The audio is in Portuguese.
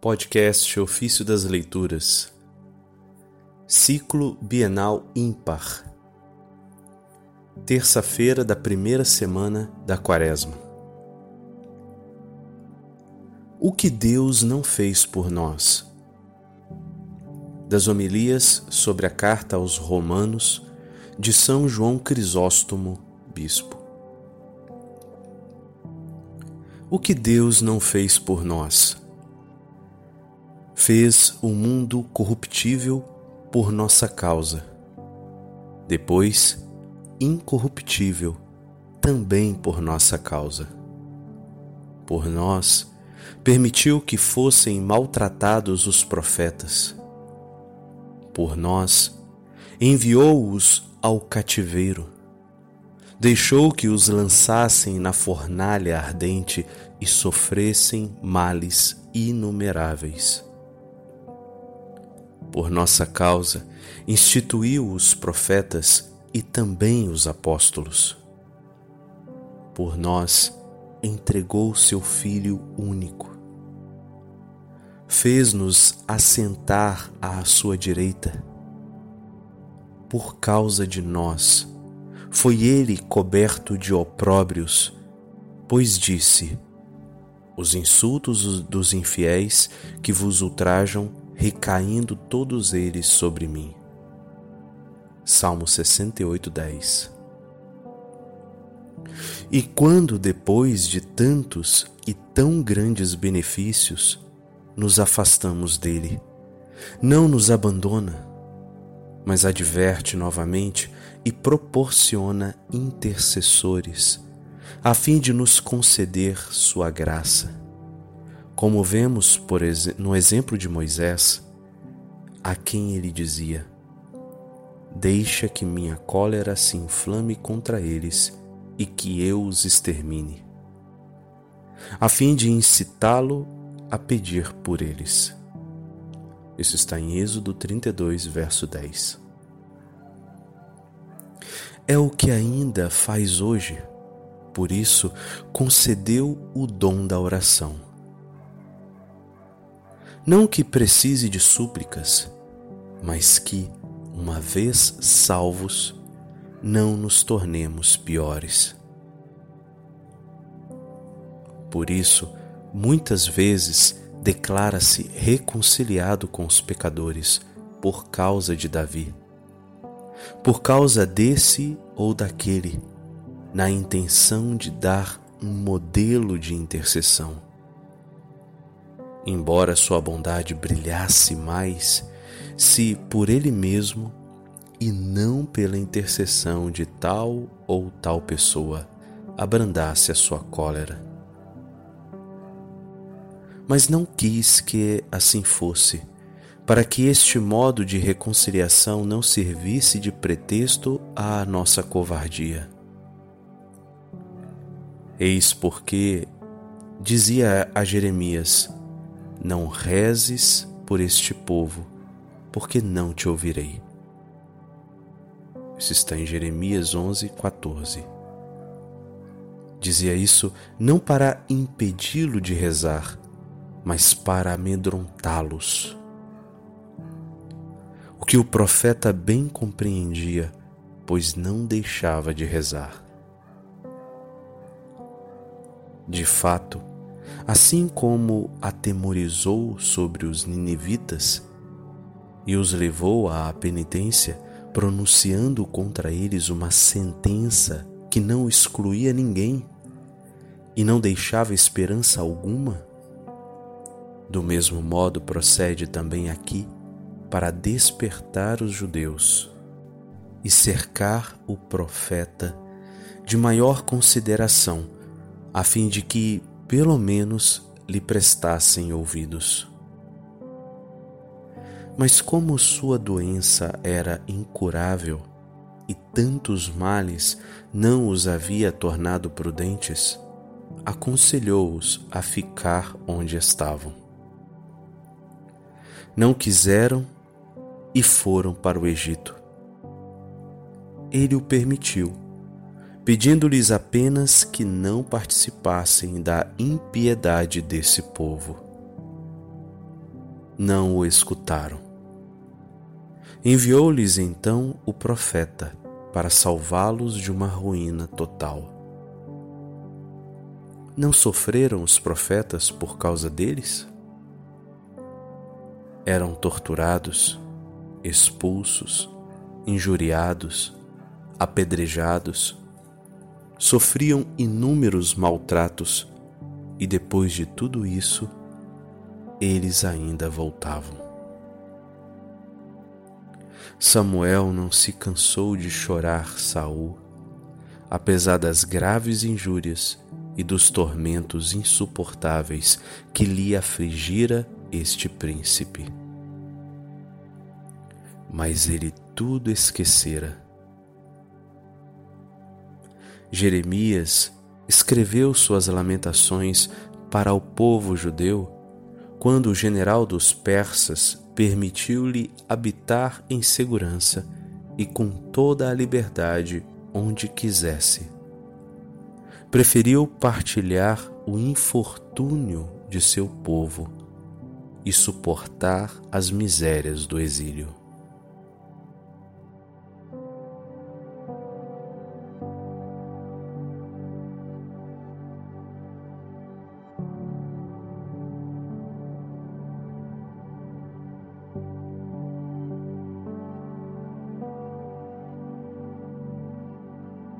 Podcast Ofício das Leituras, Ciclo Bienal Ímpar, terça-feira da primeira semana da Quaresma. O que Deus não fez por nós? Das homilias sobre a carta aos Romanos de São João Crisóstomo, Bispo. O que Deus não fez por nós? Fez o mundo corruptível por nossa causa. Depois, incorruptível também por nossa causa. Por nós, permitiu que fossem maltratados os profetas. Por nós, enviou-os ao cativeiro deixou que os lançassem na fornalha ardente e sofressem males inumeráveis. Por nossa causa, instituiu os profetas e também os apóstolos. Por nós, entregou seu Filho único. Fez-nos assentar à sua direita. Por causa de nós, foi ele coberto de opróbrios, pois disse: Os insultos dos infiéis que vos ultrajam, recaindo todos eles sobre mim. Salmo 68, 10 E quando, depois de tantos e tão grandes benefícios, nos afastamos dele, não nos abandona, mas adverte novamente e proporciona intercessores, a fim de nos conceder sua graça. Como vemos por no exemplo de Moisés, a quem ele dizia: Deixa que minha cólera se inflame contra eles e que eu os extermine, a fim de incitá-lo a pedir por eles. Isso está em Êxodo 32, verso 10 é o que ainda faz hoje. Por isso, concedeu o dom da oração. Não que precise de súplicas, mas que, uma vez salvos, não nos tornemos piores. Por isso, muitas vezes declara-se reconciliado com os pecadores por causa de Davi por causa desse ou daquele, na intenção de dar um modelo de intercessão. Embora sua bondade brilhasse mais se por ele mesmo e não pela intercessão de tal ou tal pessoa abrandasse a sua cólera. Mas não quis que assim fosse para que este modo de reconciliação não servisse de pretexto à nossa covardia. Eis porque dizia a Jeremias: Não rezes por este povo, porque não te ouvirei. Isso está em Jeremias 11, 14. Dizia isso não para impedi-lo de rezar, mas para amedrontá-los o que o profeta bem compreendia, pois não deixava de rezar. De fato, assim como atemorizou sobre os ninivitas e os levou à penitência, pronunciando contra eles uma sentença que não excluía ninguém e não deixava esperança alguma, do mesmo modo procede também aqui para despertar os judeus e cercar o profeta de maior consideração, a fim de que, pelo menos, lhe prestassem ouvidos. Mas como sua doença era incurável e tantos males não os havia tornado prudentes, aconselhou-os a ficar onde estavam. Não quiseram e foram para o Egito. Ele o permitiu, pedindo-lhes apenas que não participassem da impiedade desse povo. não o escutaram. Enviou-lhes então o profeta para salvá-los de uma ruína total. Não sofreram os profetas por causa deles? Eram torturados, expulsos, injuriados, apedrejados, sofriam inúmeros maltratos e depois de tudo isso, eles ainda voltavam. Samuel não se cansou de chorar Saul, apesar das graves injúrias e dos tormentos insuportáveis que lhe afligira este príncipe. Mas ele tudo esquecera. Jeremias escreveu suas lamentações para o povo judeu quando o general dos persas permitiu-lhe habitar em segurança e com toda a liberdade onde quisesse. Preferiu partilhar o infortúnio de seu povo e suportar as misérias do exílio.